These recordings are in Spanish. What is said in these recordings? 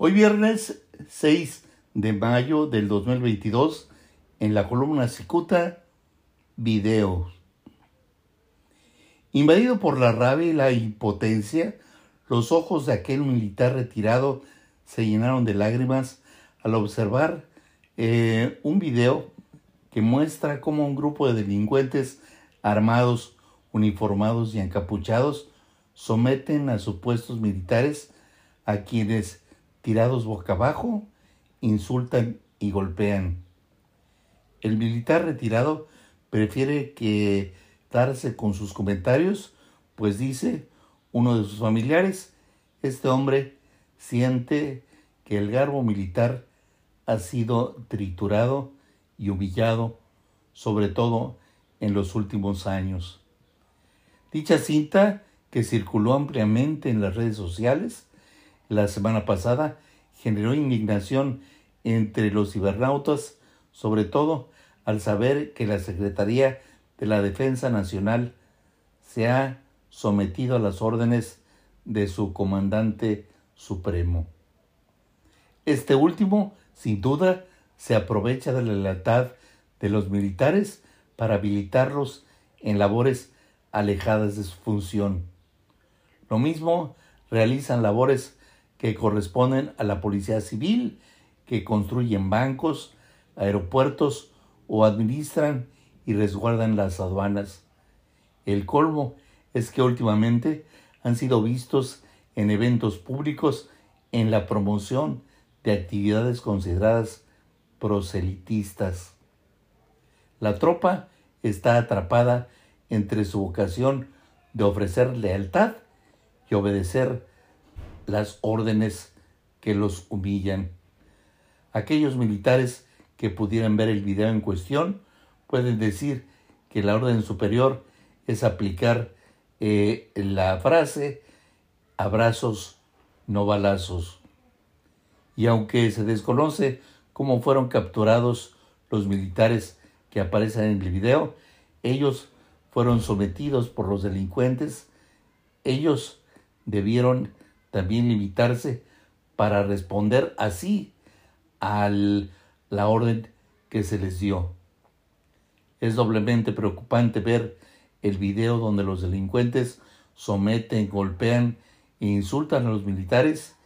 Hoy viernes 6 de mayo del 2022, en la columna Cicuta, videos. Invadido por la rabia y la impotencia, los ojos de aquel militar retirado se llenaron de lágrimas al observar eh, un video que muestra cómo un grupo de delincuentes armados, uniformados y encapuchados someten a supuestos militares a quienes, tirados boca abajo, insultan y golpean. El militar retirado prefiere quedarse con sus comentarios, pues dice uno de sus familiares, este hombre siente que el garbo militar ha sido triturado y humillado, sobre todo en los últimos años. Dicha cinta, que circuló ampliamente en las redes sociales la semana pasada, generó indignación entre los cibernautas, sobre todo al saber que la Secretaría de la Defensa Nacional se ha sometido a las órdenes de su comandante supremo. Este último, sin duda, se aprovecha de la lealtad de los militares para habilitarlos en labores alejadas de su función. Lo mismo realizan labores que corresponden a la policía civil, que construyen bancos, aeropuertos o administran y resguardan las aduanas. El colmo es que últimamente han sido vistos en eventos públicos en la promoción de actividades consideradas proselitistas. La tropa está atrapada entre su vocación de ofrecer lealtad y obedecer las órdenes que los humillan. Aquellos militares que pudieran ver el video en cuestión pueden decir que la orden superior es aplicar eh, la frase abrazos, no balazos. Y aunque se desconoce cómo fueron capturados los militares que aparecen en el video, ellos fueron sometidos por los delincuentes, ellos debieron también limitarse para responder así a la orden que se les dio. Es doblemente preocupante ver el video donde los delincuentes someten, golpean e insultan a los militares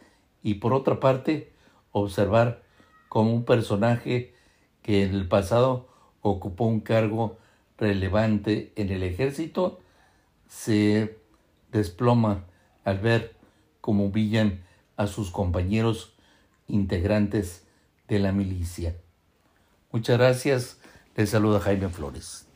y por otra parte observar como un personaje que en el pasado ocupó un cargo relevante en el ejército se desploma al ver cómo humillan a sus compañeros integrantes de la milicia. Muchas gracias. Les saluda Jaime Flores.